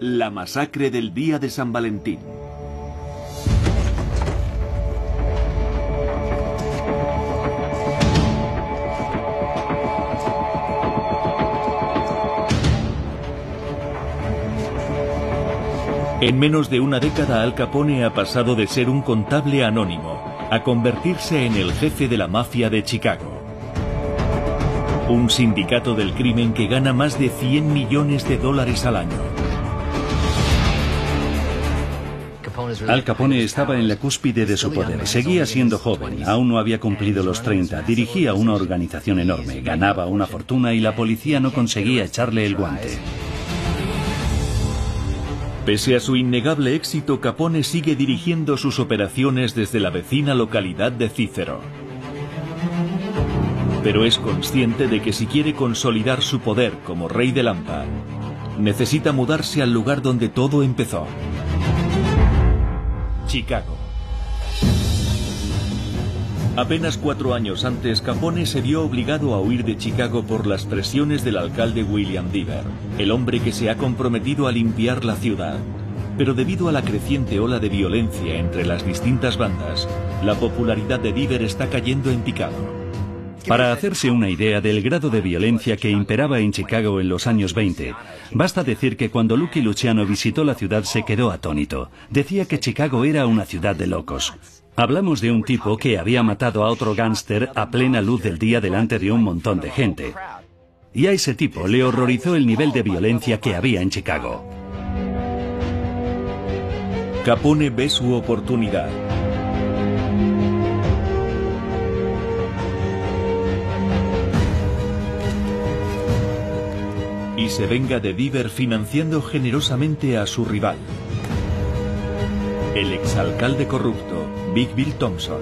La masacre del día de San Valentín. En menos de una década Al Capone ha pasado de ser un contable anónimo a convertirse en el jefe de la mafia de Chicago. Un sindicato del crimen que gana más de 100 millones de dólares al año. Al Capone estaba en la cúspide de su poder. Seguía siendo joven, aún no había cumplido los 30. Dirigía una organización enorme, ganaba una fortuna y la policía no conseguía echarle el guante. Pese a su innegable éxito, Capone sigue dirigiendo sus operaciones desde la vecina localidad de Cícero. Pero es consciente de que si quiere consolidar su poder como rey de Lampa, necesita mudarse al lugar donde todo empezó. Chicago. Apenas cuatro años antes, Capone se vio obligado a huir de Chicago por las presiones del alcalde William Deaver, el hombre que se ha comprometido a limpiar la ciudad. Pero debido a la creciente ola de violencia entre las distintas bandas, la popularidad de Deaver está cayendo en picado. Para hacerse una idea del grado de violencia que imperaba en Chicago en los años 20, basta decir que cuando Lucky Luciano visitó la ciudad se quedó atónito. Decía que Chicago era una ciudad de locos. Hablamos de un tipo que había matado a otro gángster a plena luz del día delante de un montón de gente. Y a ese tipo le horrorizó el nivel de violencia que había en Chicago. Capone ve su oportunidad. Y se venga de Diver financiando generosamente a su rival, el exalcalde corrupto Big Bill Thompson.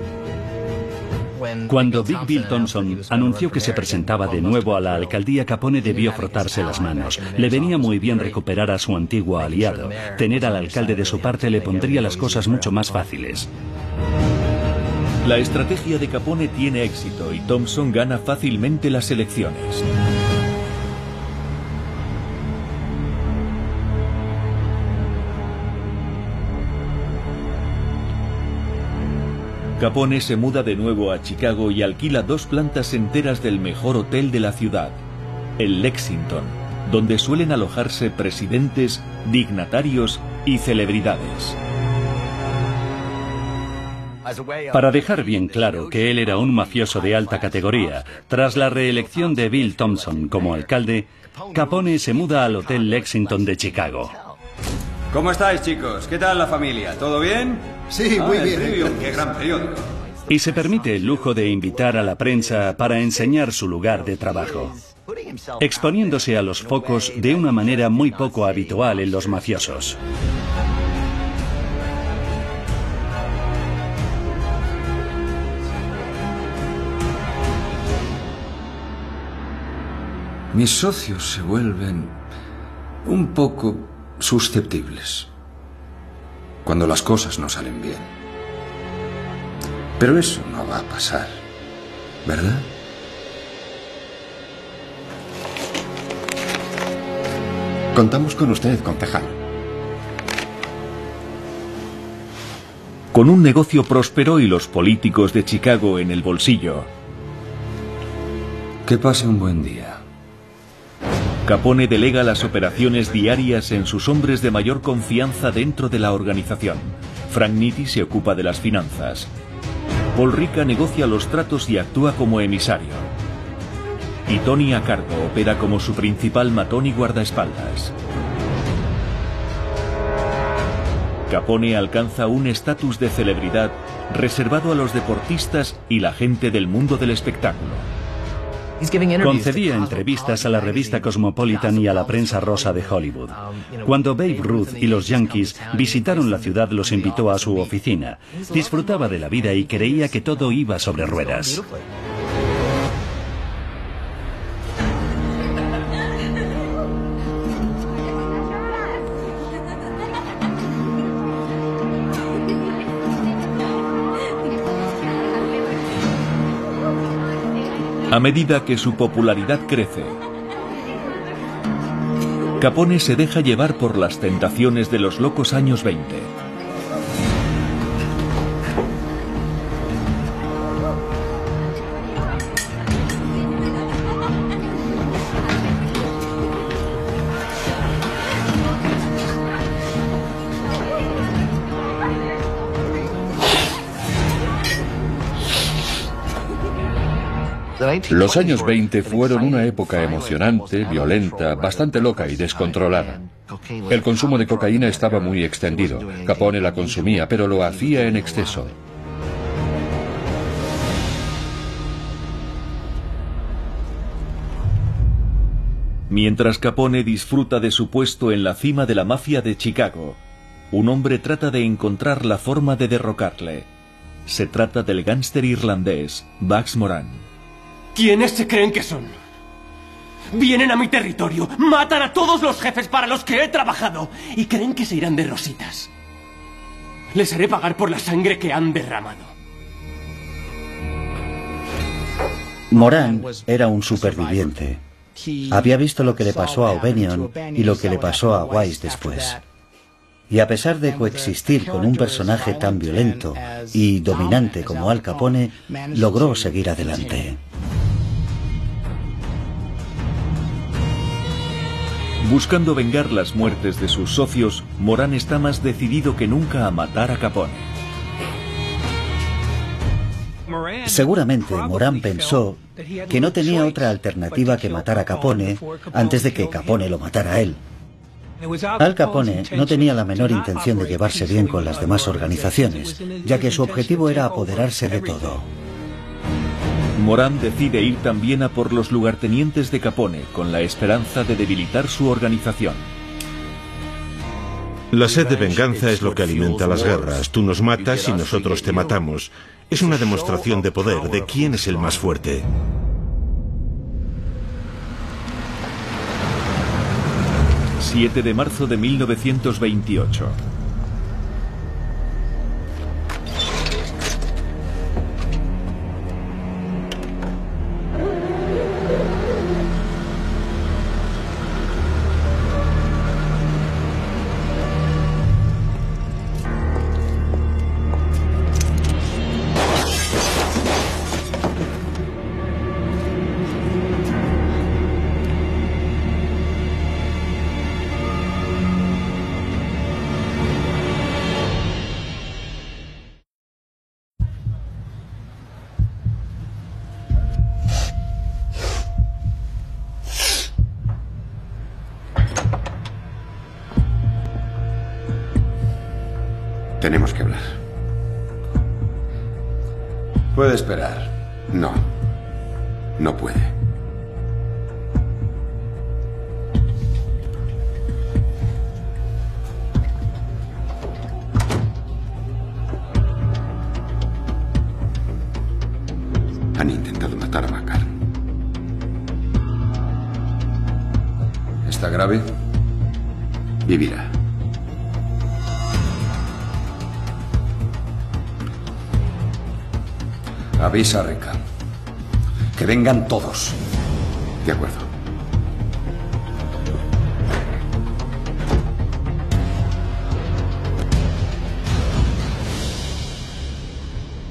Cuando Big Bill Thompson anunció que se presentaba de nuevo a la alcaldía, Capone debió frotarse las manos. Le venía muy bien recuperar a su antiguo aliado. Tener al alcalde de su parte le pondría las cosas mucho más fáciles. La estrategia de Capone tiene éxito y Thompson gana fácilmente las elecciones. Capone se muda de nuevo a Chicago y alquila dos plantas enteras del mejor hotel de la ciudad, el Lexington, donde suelen alojarse presidentes, dignatarios y celebridades. Para dejar bien claro que él era un mafioso de alta categoría, tras la reelección de Bill Thompson como alcalde, Capone se muda al Hotel Lexington de Chicago. ¿Cómo estáis, chicos? ¿Qué tal la familia? ¿Todo bien? Sí, muy Ah, bien. Qué gran periódico. Y se permite el lujo de invitar a la prensa para enseñar su lugar de trabajo, exponiéndose a los focos de una manera muy poco habitual en los mafiosos. Mis socios se vuelven un poco susceptibles cuando las cosas no salen bien. Pero eso no va a pasar, ¿verdad? Contamos con usted, concejal. Con un negocio próspero y los políticos de Chicago en el bolsillo, Que pase un buen día. Capone delega las operaciones diarias en sus hombres de mayor confianza dentro de la organización. Frank Nitti se ocupa de las finanzas. Paul Rica negocia los tratos y actúa como emisario. Y Tony Accardo opera como su principal matón y guardaespaldas. Capone alcanza un estatus de celebridad reservado a los deportistas y la gente del mundo del espectáculo. Concedía entrevistas a la revista Cosmopolitan y a la prensa rosa de Hollywood. Cuando Babe Ruth y los Yankees visitaron la ciudad, los invitó a su oficina. Disfrutaba de la vida y creía que todo iba sobre ruedas. A medida que su popularidad crece, Capone se deja llevar por las tentaciones de los locos años 20. Los años 20 fueron una época emocionante, violenta, bastante loca y descontrolada. El consumo de cocaína estaba muy extendido. Capone la consumía, pero lo hacía en exceso. Mientras Capone disfruta de su puesto en la cima de la mafia de Chicago, un hombre trata de encontrar la forma de derrocarle. Se trata del gángster irlandés Bugs Moran. ¿Quiénes se creen que son? Vienen a mi territorio, matan a todos los jefes para los que he trabajado y creen que se irán de rositas. Les haré pagar por la sangre que han derramado. Moran era un superviviente. Había visto lo que le pasó a O'Benion y lo que le pasó a Wise después. Y a pesar de coexistir con un personaje tan violento y dominante como Al Capone, logró seguir adelante. Buscando vengar las muertes de sus socios, Morán está más decidido que nunca a matar a Capone. Seguramente Morán pensó que no tenía otra alternativa que matar a Capone antes de que Capone lo matara a él. Al Capone no tenía la menor intención de llevarse bien con las demás organizaciones, ya que su objetivo era apoderarse de todo. Morán decide ir también a por los lugartenientes de Capone con la esperanza de debilitar su organización. La sed de venganza es lo que alimenta las guerras. Tú nos matas y nosotros te matamos. Es una demostración de poder, de quién es el más fuerte. ...7 de marzo de 1928... Tenemos que hablar. Puede esperar. Avisa a. Que vengan todos. De acuerdo.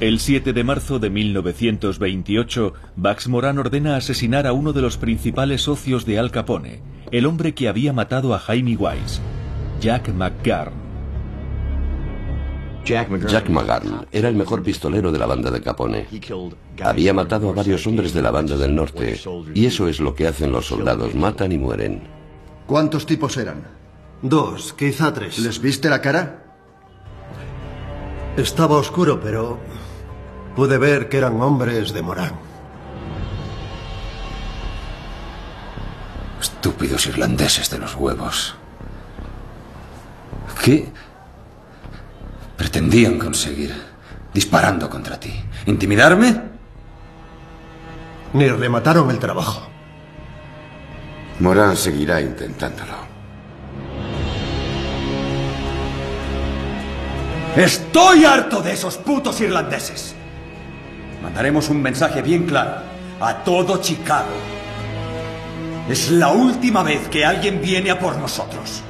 El 7 de marzo de 1928, Bax Moran ordena asesinar a uno de los principales socios de Al Capone, el hombre que había matado a Jaime Wise, Jack McGarn. Jack McGarn era el mejor pistolero de la banda de Capone. Había matado a varios hombres de la banda del norte, y eso es lo que hacen los soldados, matan y mueren. ¿Cuántos tipos eran? Dos, quizá tres. ¿Les viste la cara? Estaba oscuro, pero pude ver que eran hombres de Morán. Estúpidos irlandeses de los huevos. ¿Qué pretendían conseguir disparando contra ti? ¿Intimidarme? Ni remataron el trabajo. Morán seguirá intentándolo. Estoy harto de esos putos irlandeses. Mandaremos un mensaje bien claro a todo Chicago. Es la última vez que alguien viene a por nosotros.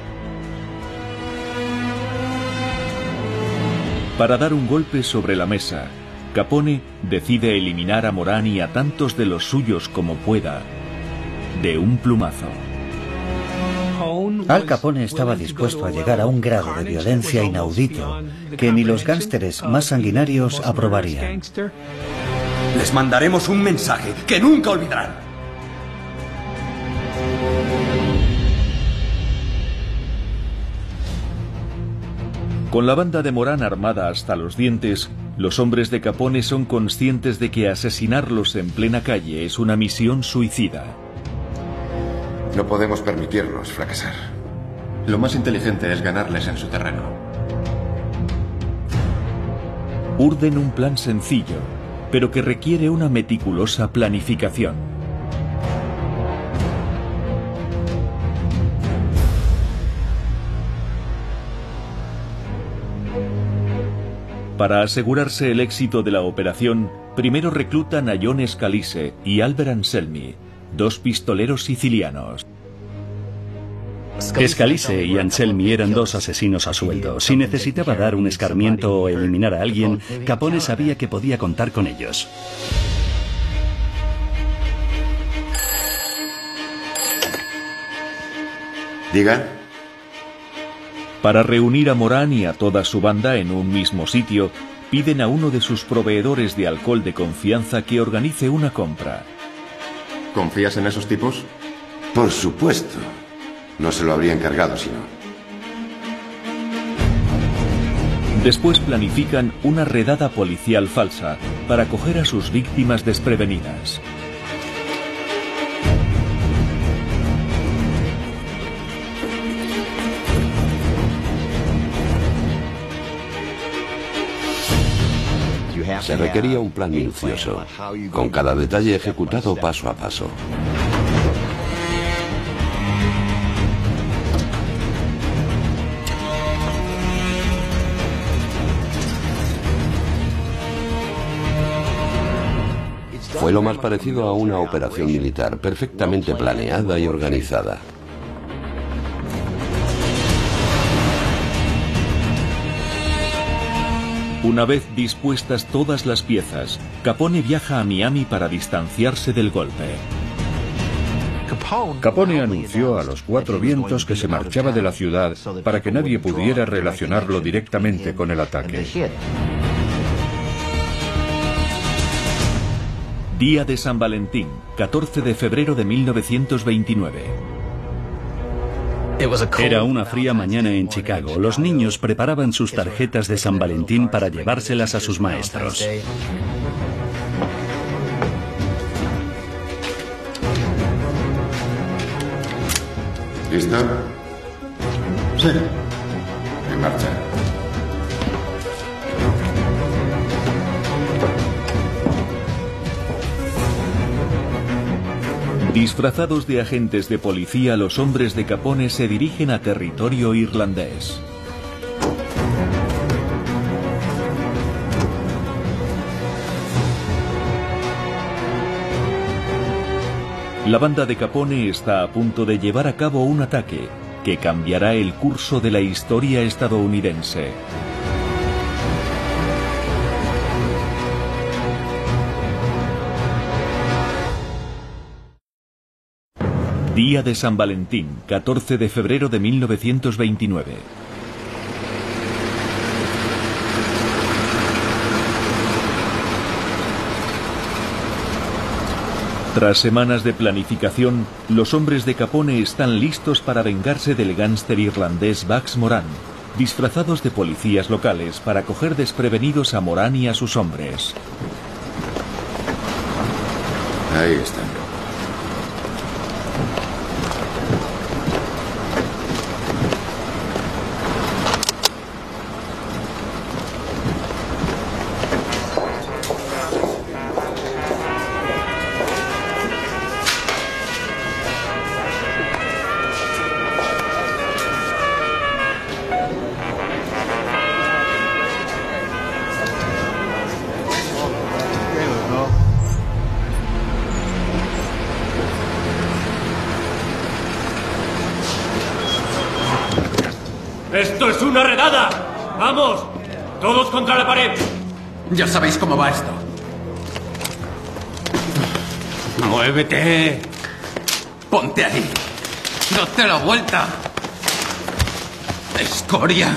Para dar un golpe sobre la mesa, Capone decide eliminar a Morán y a tantos de los suyos como pueda, de un plumazo. Al Capone estaba dispuesto a llegar a un grado de violencia inaudito que ni los gánsteres más sanguinarios aprobarían. Les mandaremos un mensaje que nunca olvidarán. Con la banda de Morán armada hasta los dientes, los hombres de Capone son conscientes de que asesinarlos en plena calle es una misión suicida. No podemos permitirnos fracasar. Lo más inteligente es ganarles en su terreno. Urden un plan sencillo, pero que requiere una meticulosa planificación. Para asegurarse el éxito de la operación, primero reclutan a John Scalise y Albert Anselmi, dos pistoleros sicilianos. Scalise y Anselmi eran dos asesinos a sueldo. Si necesitaba dar un escarmiento o eliminar a alguien, Capone sabía que podía contar con ellos. Diga. Para reunir a Morán y a toda su banda en un mismo sitio, piden a uno de sus proveedores de alcohol de confianza que organice una compra. ¿Confías en esos tipos? Por supuesto. No se lo habría encargado si no. Después planifican una redada policial falsa para coger a sus víctimas desprevenidas. Se requería un plan minucioso, con cada detalle ejecutado paso a paso. Fue lo más parecido a una operación militar, perfectamente planeada y organizada. Una vez dispuestas todas las piezas, Capone viaja a Miami para distanciarse del golpe. Capone anunció a los cuatro vientos que se marchaba de la ciudad para que nadie pudiera relacionarlo directamente con el ataque. Día de San Valentín, 14 de febrero de 1929. Era una fría mañana en Chicago. Los niños preparaban sus tarjetas de San Valentín para llevárselas a sus maestros. ¿Listo? Sí. En marcha. Disfrazados de agentes de policía, los hombres de Capone se dirigen a territorio irlandés. La banda de Capone está a punto de llevar a cabo un ataque que cambiará el curso de la historia estadounidense. Día de San Valentín, 14 de febrero de 1929. Tras semanas de planificación, los hombres de Capone están listos para vengarse del gánster irlandés Bax Moran, disfrazados de policías locales para coger desprevenidos a Moran y a sus hombres. Ahí están. ¡Esto es una redada! ¡Vamos! ¡Todos contra la pared! Ya sabéis cómo va esto. ¡Muévete! Ponte ahí. ¡Date la vuelta! ¡Escoria!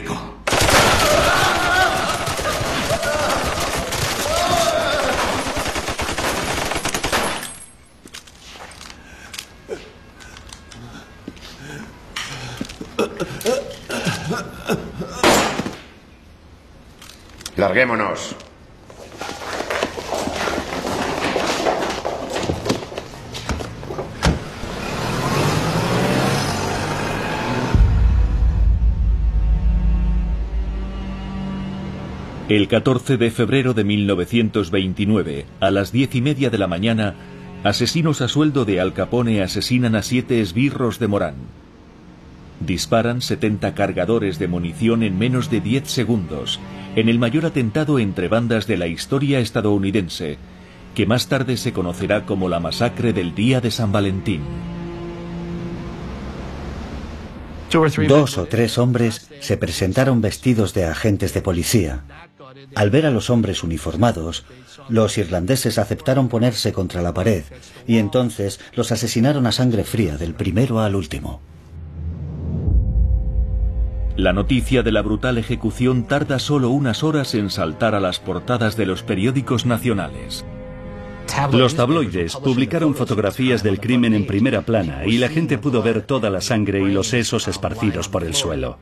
Pico. Larguémonos. El 14 de febrero de 1929, a las diez y media de la mañana, asesinos a sueldo de Al Capone asesinan a siete esbirros de Morán. Disparan 70 cargadores de munición en menos de 10 segundos, en el mayor atentado entre bandas de la historia estadounidense, que más tarde se conocerá como la masacre del Día de San Valentín. Dos o tres hombres se presentaron vestidos de agentes de policía. Al ver a los hombres uniformados, los irlandeses aceptaron ponerse contra la pared y entonces los asesinaron a sangre fría del primero al último. La noticia de la brutal ejecución tarda solo unas horas en saltar a las portadas de los periódicos nacionales. Los tabloides publicaron fotografías del crimen en primera plana y la gente pudo ver toda la sangre y los sesos esparcidos por el suelo.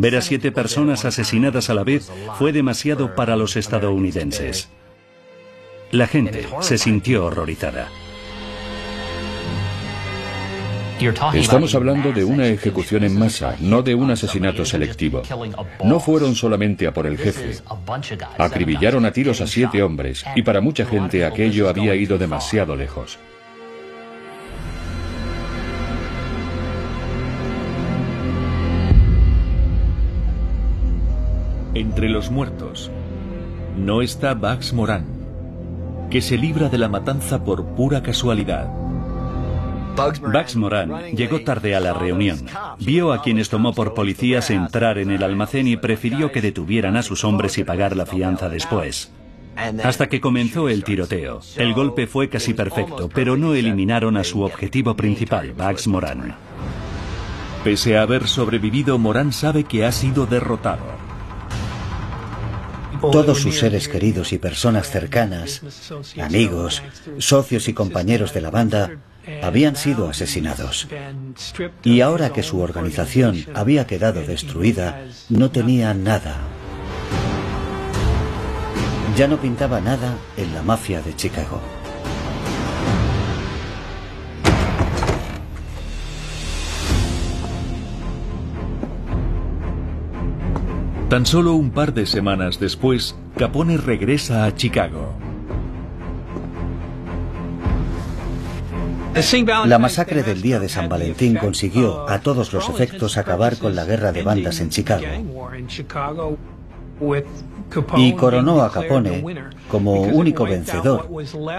Ver a siete personas asesinadas a la vez fue demasiado para los estadounidenses. La gente se sintió horrorizada. Estamos hablando de una ejecución en masa, no de un asesinato selectivo. No fueron solamente a por el jefe. Acribillaron a tiros a siete hombres y para mucha gente aquello había ido demasiado lejos. Entre los muertos no está Bax Moran, que se libra de la matanza por pura casualidad. Bax Moran llegó tarde a la reunión. Vio a quienes tomó por policías entrar en el almacén y prefirió que detuvieran a sus hombres y pagar la fianza después. Hasta que comenzó el tiroteo. El golpe fue casi perfecto, pero no eliminaron a su objetivo principal, Bax Moran. Pese a haber sobrevivido, Moran sabe que ha sido derrotado. Todos sus seres queridos y personas cercanas, amigos, socios y compañeros de la banda, habían sido asesinados. Y ahora que su organización había quedado destruida, no tenía nada. Ya no pintaba nada en la mafia de Chicago. Tan solo un par de semanas después, Capone regresa a Chicago. La masacre del día de San Valentín consiguió, a todos los efectos, acabar con la guerra de bandas en Chicago. Y coronó a Capone como único vencedor,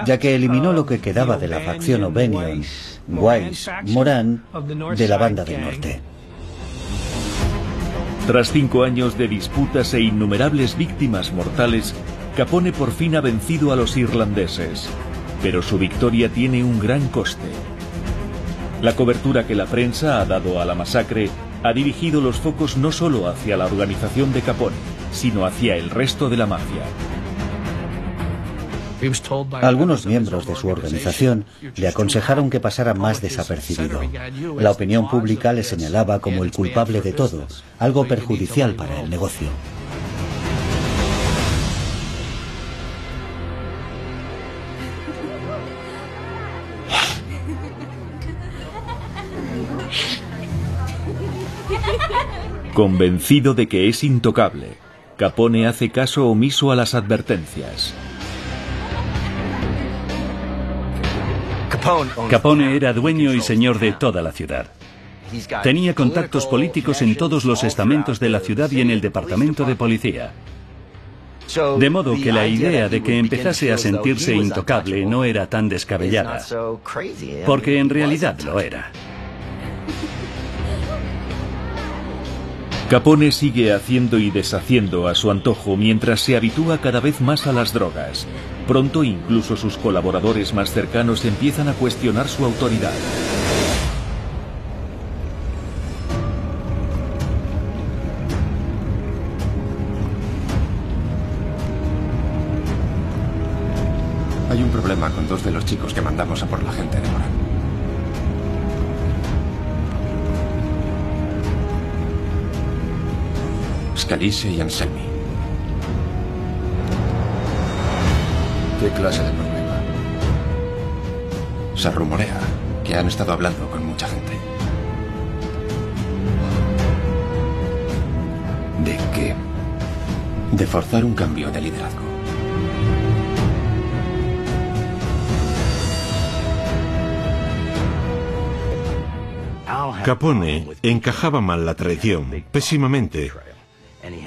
ya que eliminó lo que quedaba de la facción O'Banion, Wise, Moran, de la banda del norte. Tras cinco años de disputas e innumerables víctimas mortales, Capone por fin ha vencido a los irlandeses. Pero su victoria tiene un gran coste. La cobertura que la prensa ha dado a la masacre ha dirigido los focos no solo hacia la organización de Capone, sino hacia el resto de la mafia. Algunos miembros de su organización le aconsejaron que pasara más desapercibido. La opinión pública le señalaba como el culpable de todo, algo perjudicial para el negocio. Convencido de que es intocable, Capone hace caso omiso a las advertencias. Capone era dueño y señor de toda la ciudad. Tenía contactos políticos en todos los estamentos de la ciudad y en el departamento de policía. De modo que la idea de que empezase a sentirse intocable no era tan descabellada, porque en realidad lo era. Capone sigue haciendo y deshaciendo a su antojo mientras se habitúa cada vez más a las drogas. Pronto incluso sus colaboradores más cercanos empiezan a cuestionar su autoridad. Hay un problema con dos de los chicos que mandamos a por la gente de Morán. Scalise y Anselmi. ¿Qué clase de problema? Se rumorea que han estado hablando con mucha gente. ¿De qué? De forzar un cambio de liderazgo. Capone encajaba mal la traición, pésimamente,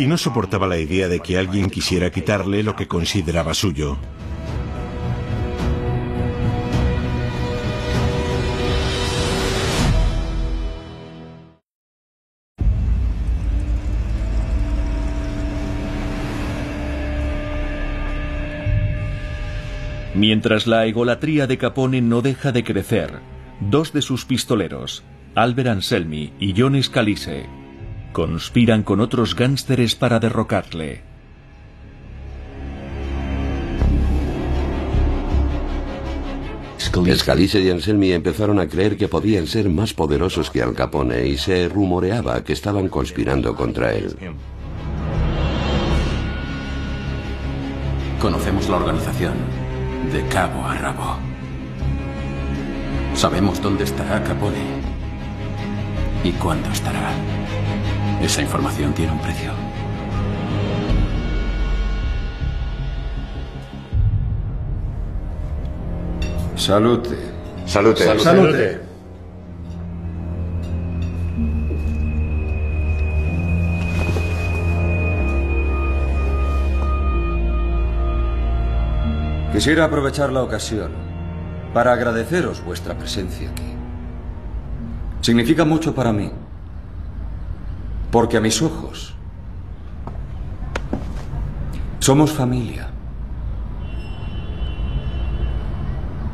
y no soportaba la idea de que alguien quisiera quitarle lo que consideraba suyo. Mientras la egolatría de Capone no deja de crecer, dos de sus pistoleros, Albert Anselmi y John Scalise, conspiran con otros gánsteres para derrocarle. Scalise y Anselmi empezaron a creer que podían ser más poderosos que Al Capone y se rumoreaba que estaban conspirando contra él. Conocemos la organización de cabo a rabo. Sabemos dónde estará Capone y cuándo estará. Esa información tiene un precio. Salute. Salute. Salute. Salute. Quisiera aprovechar la ocasión para agradeceros vuestra presencia aquí. Significa mucho para mí, porque a mis ojos somos familia.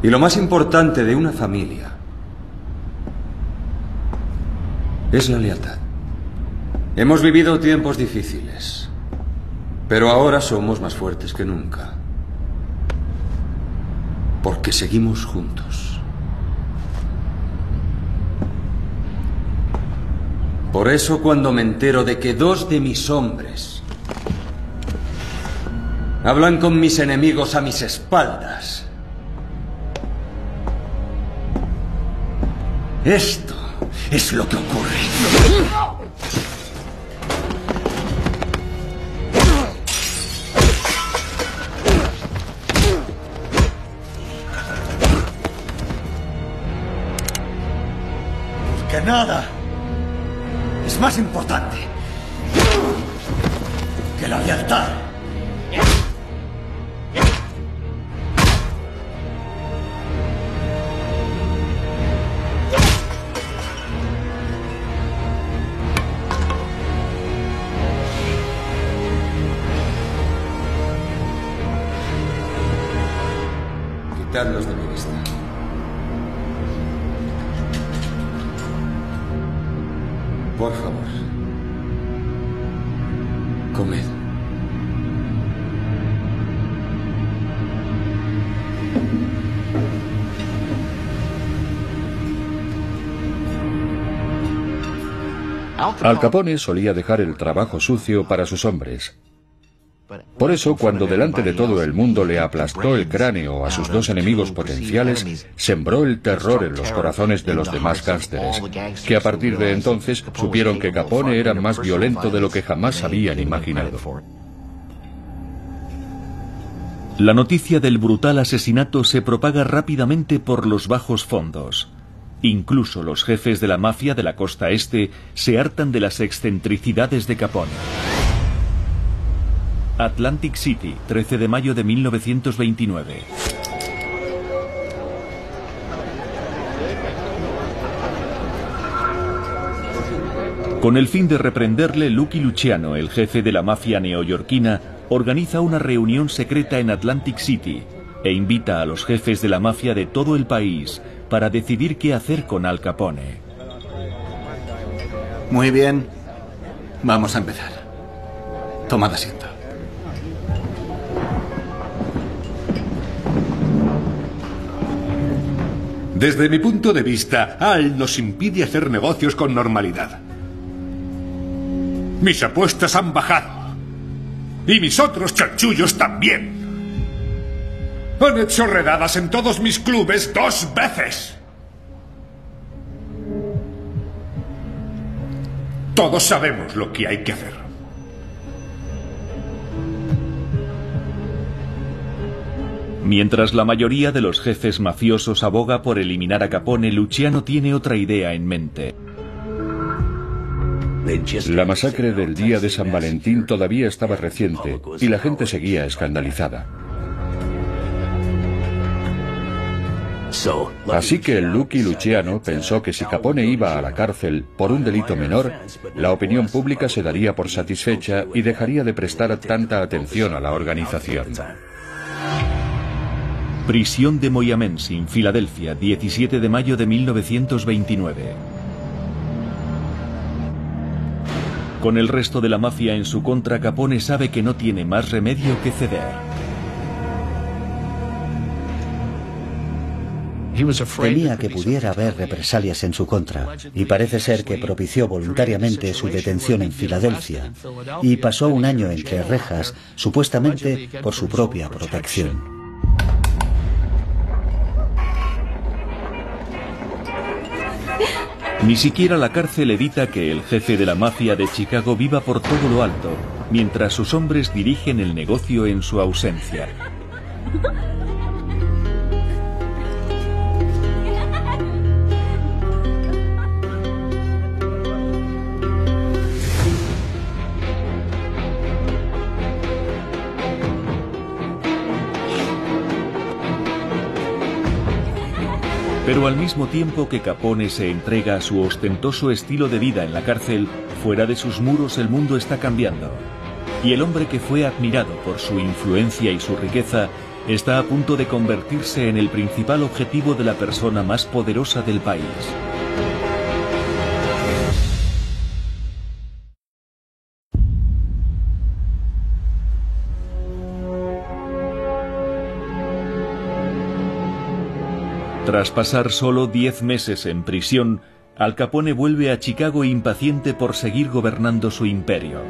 Y lo más importante de una familia es la lealtad. Hemos vivido tiempos difíciles, pero ahora somos más fuertes que nunca. Porque seguimos juntos. Por eso cuando me entero de que dos de mis hombres hablan con mis enemigos a mis espaldas, esto es lo que ocurre. Nada es más importante que la lealtad. Quitadlos de mi vista. Al Capone solía dejar el trabajo sucio para sus hombres. Por eso, cuando delante de todo el mundo le aplastó el cráneo a sus dos enemigos potenciales, sembró el terror en los corazones de los demás gánsteres, que a partir de entonces supieron que Capone era más violento de lo que jamás habían imaginado. La noticia del brutal asesinato se propaga rápidamente por los bajos fondos. Incluso los jefes de la mafia de la costa este se hartan de las excentricidades de Capone. Atlantic City, 13 de mayo de 1929. Con el fin de reprenderle, Lucky Luciano, el jefe de la mafia neoyorquina, organiza una reunión secreta en Atlantic City e invita a los jefes de la mafia de todo el país para decidir qué hacer con Al Capone. Muy bien. Vamos a empezar. Tomad asiento. Desde mi punto de vista, Al nos impide hacer negocios con normalidad. Mis apuestas han bajado. Y mis otros chanchullos también. Han hecho redadas en todos mis clubes dos veces. Todos sabemos lo que hay que hacer. Mientras la mayoría de los jefes mafiosos aboga por eliminar a Capone, Luciano tiene otra idea en mente. La masacre del día de San Valentín todavía estaba reciente y la gente seguía escandalizada. Así que Lucky Luciano pensó que si Capone iba a la cárcel por un delito menor, la opinión pública se daría por satisfecha y dejaría de prestar tanta atención a la organización. Prisión de Moyamensin, Filadelfia, 17 de mayo de 1929. Con el resto de la mafia en su contra, Capone sabe que no tiene más remedio que ceder. Temía que pudiera haber represalias en su contra y parece ser que propició voluntariamente su detención en Filadelfia y pasó un año entre rejas, supuestamente por su propia protección. Ni siquiera la cárcel evita que el jefe de la mafia de Chicago viva por todo lo alto, mientras sus hombres dirigen el negocio en su ausencia. Pero al mismo tiempo que Capone se entrega a su ostentoso estilo de vida en la cárcel, fuera de sus muros el mundo está cambiando. Y el hombre que fue admirado por su influencia y su riqueza está a punto de convertirse en el principal objetivo de la persona más poderosa del país. Tras pasar solo diez meses en prisión, Al Capone vuelve a Chicago impaciente por seguir gobernando su imperio.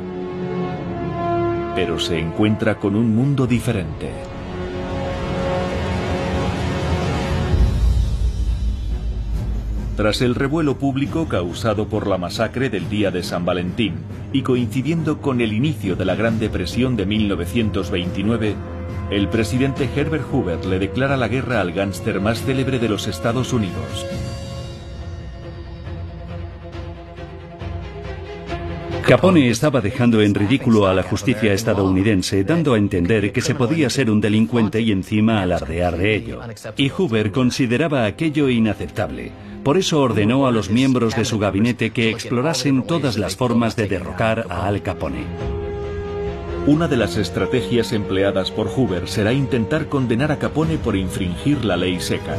Pero se encuentra con un mundo diferente. Tras el revuelo público causado por la masacre del día de San Valentín y coincidiendo con el inicio de la Gran Depresión de 1929, el presidente Herbert Hoover le declara la guerra al gángster más célebre de los Estados Unidos. Capone estaba dejando en ridículo a la justicia estadounidense, dando a entender que se podía ser un delincuente y encima alardear de ello. Y Hoover consideraba aquello inaceptable. Por eso ordenó a los miembros de su gabinete que explorasen todas las formas de derrocar a Al Capone. Una de las estrategias empleadas por Hoover será intentar condenar a Capone por infringir la ley seca.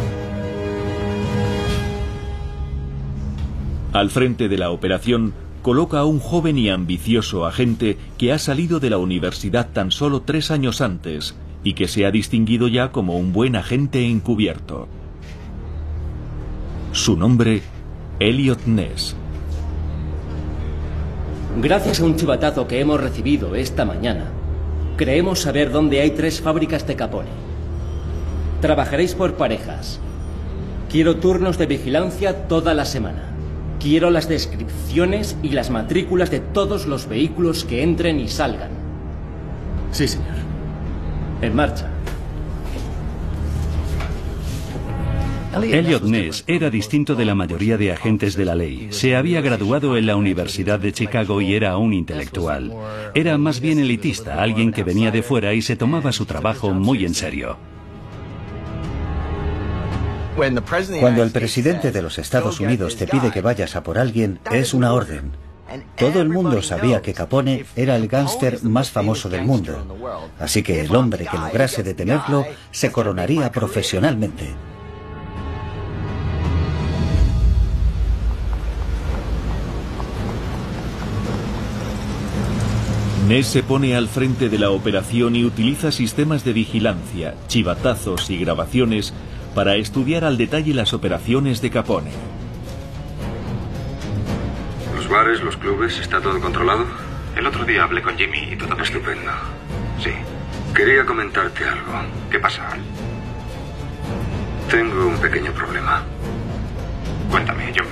Al frente de la operación, coloca a un joven y ambicioso agente que ha salido de la universidad tan solo tres años antes y que se ha distinguido ya como un buen agente encubierto. Su nombre, Elliot Ness. Gracias a un chivatazo que hemos recibido esta mañana, Creemos saber dónde hay tres fábricas de Capone. Trabajaréis por parejas. Quiero turnos de vigilancia toda la semana. Quiero las descripciones y las matrículas de todos los vehículos que entren y salgan. Sí, señor. En marcha. Elliot Ness era distinto de la mayoría de agentes de la ley. Se había graduado en la Universidad de Chicago y era un intelectual. Era más bien elitista, alguien que venía de fuera y se tomaba su trabajo muy en serio. Cuando el presidente de los Estados Unidos te pide que vayas a por alguien, es una orden. Todo el mundo sabía que Capone era el gángster más famoso del mundo, así que el hombre que lograse detenerlo se coronaría profesionalmente. Ness se pone al frente de la operación y utiliza sistemas de vigilancia, chivatazos y grabaciones para estudiar al detalle las operaciones de Capone. ¿Los bares, los clubes, está todo controlado? El otro día hablé con Jimmy y todo Estupendo. Sí. Quería comentarte algo. ¿Qué pasa? Tengo un pequeño problema. Cuéntame, yo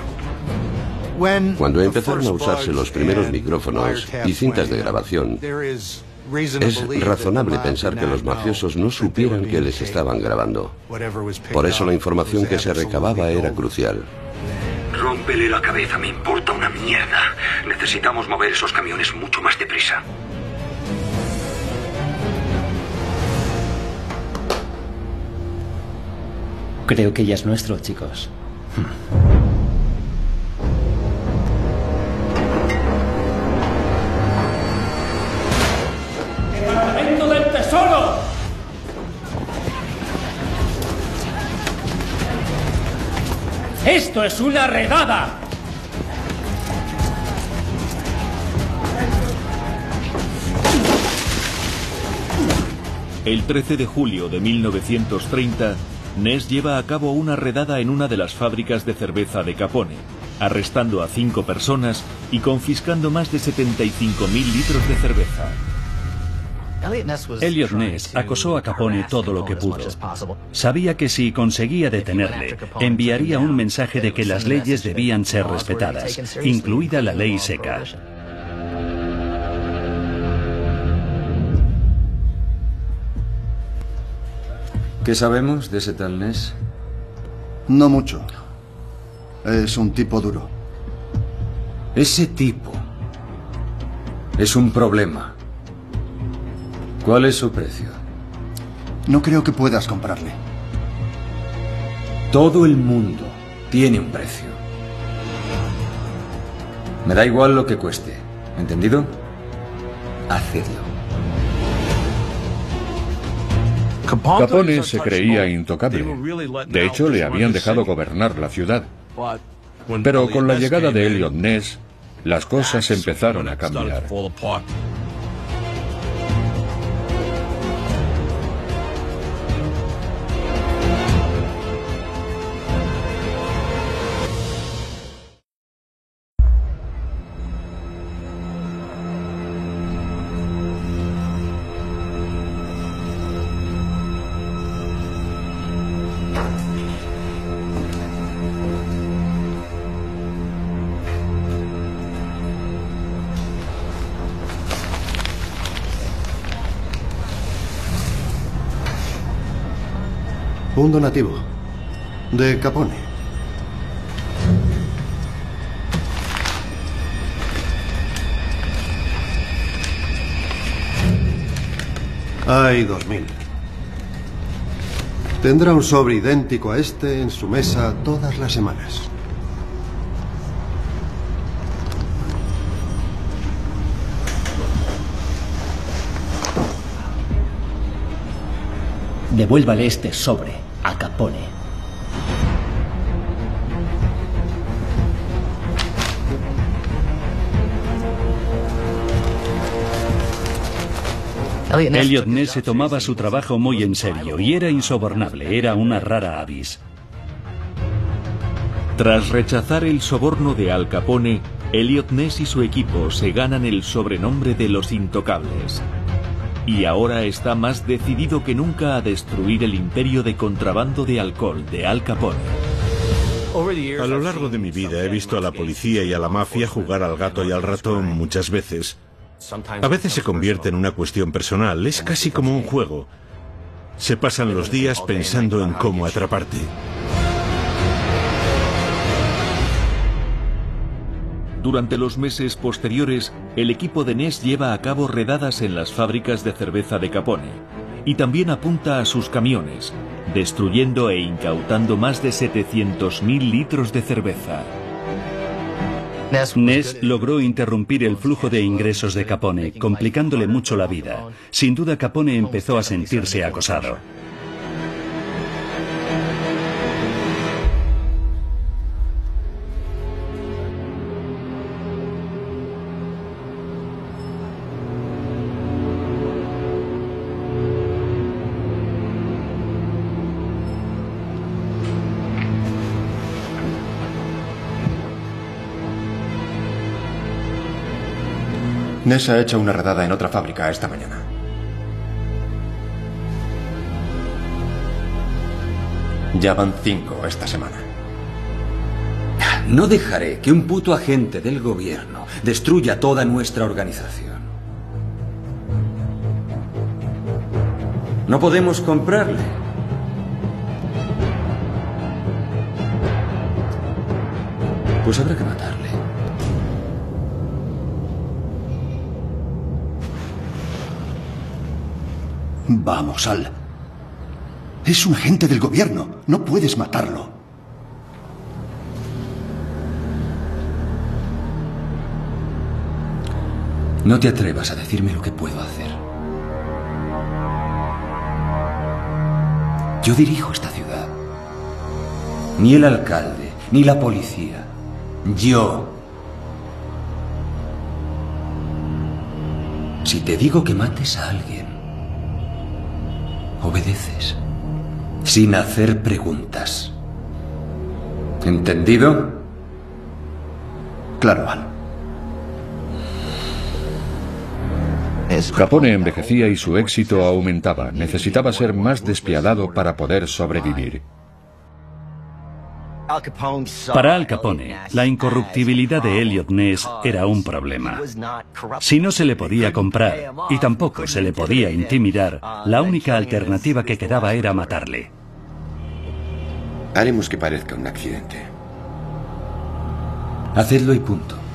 cuando empezaron a usarse los primeros micrófonos y cintas de grabación, es razonable pensar que los mafiosos no supieran que les estaban grabando. Por eso la información que se recababa era crucial. Rómpele la cabeza, me importa una mierda. Necesitamos mover esos camiones mucho más deprisa. Creo que ya es nuestro, chicos. ¡Esto es una redada! El 13 de julio de 1930, Ness lleva a cabo una redada en una de las fábricas de cerveza de Capone, arrestando a cinco personas y confiscando más de 75.000 litros de cerveza. Elliot Ness acosó a Capone todo lo que pudo. Sabía que si conseguía detenerle, enviaría un mensaje de que las leyes debían ser respetadas, incluida la ley seca. ¿Qué sabemos de ese tal Ness? No mucho. Es un tipo duro. Ese tipo es un problema. ¿Cuál es su precio? No creo que puedas comprarle. Todo el mundo tiene un precio. Me da igual lo que cueste. ¿Entendido? Hacedlo. Capone se creía intocable. De hecho, le habían dejado gobernar la ciudad. Pero con la llegada de Elliot Ness, las cosas empezaron a cambiar. Un donativo. De Capone. Hay dos mil. Tendrá un sobre idéntico a este en su mesa todas las semanas. Devuélvale este sobre a Capone. Elliot Ness se tomaba su trabajo muy en serio y era insobornable, era una rara avis. Tras rechazar el soborno de Al Capone, Elliot Ness y su equipo se ganan el sobrenombre de los intocables. Y ahora está más decidido que nunca a destruir el imperio de contrabando de alcohol de Al Capone. A lo largo de mi vida he visto a la policía y a la mafia jugar al gato y al ratón muchas veces. A veces se convierte en una cuestión personal, es casi como un juego. Se pasan los días pensando en cómo atraparte. Durante los meses posteriores, el equipo de Ness lleva a cabo redadas en las fábricas de cerveza de Capone y también apunta a sus camiones, destruyendo e incautando más de 700.000 litros de cerveza. Ness logró interrumpir el flujo de ingresos de Capone, complicándole mucho la vida. Sin duda Capone empezó a sentirse acosado. Ness ha hecho una redada en otra fábrica esta mañana. Ya van cinco esta semana. No dejaré que un puto agente del gobierno destruya toda nuestra organización. No podemos comprarle. Pues habrá que matarle. Vamos, Al. Es un agente del gobierno. No puedes matarlo. No te atrevas a decirme lo que puedo hacer. Yo dirijo esta ciudad. Ni el alcalde, ni la policía. Yo. Si te digo que mates a alguien, obedeces, sin hacer preguntas. ¿Entendido? Claro, Al. Capone envejecía y su éxito aumentaba. Necesitaba ser más despiadado para poder sobrevivir. Para Al Capone, la incorruptibilidad de Elliot Ness era un problema. Si no se le podía comprar y tampoco se le podía intimidar, la única alternativa que quedaba era matarle. Haremos que parezca un accidente. Hacedlo y punto.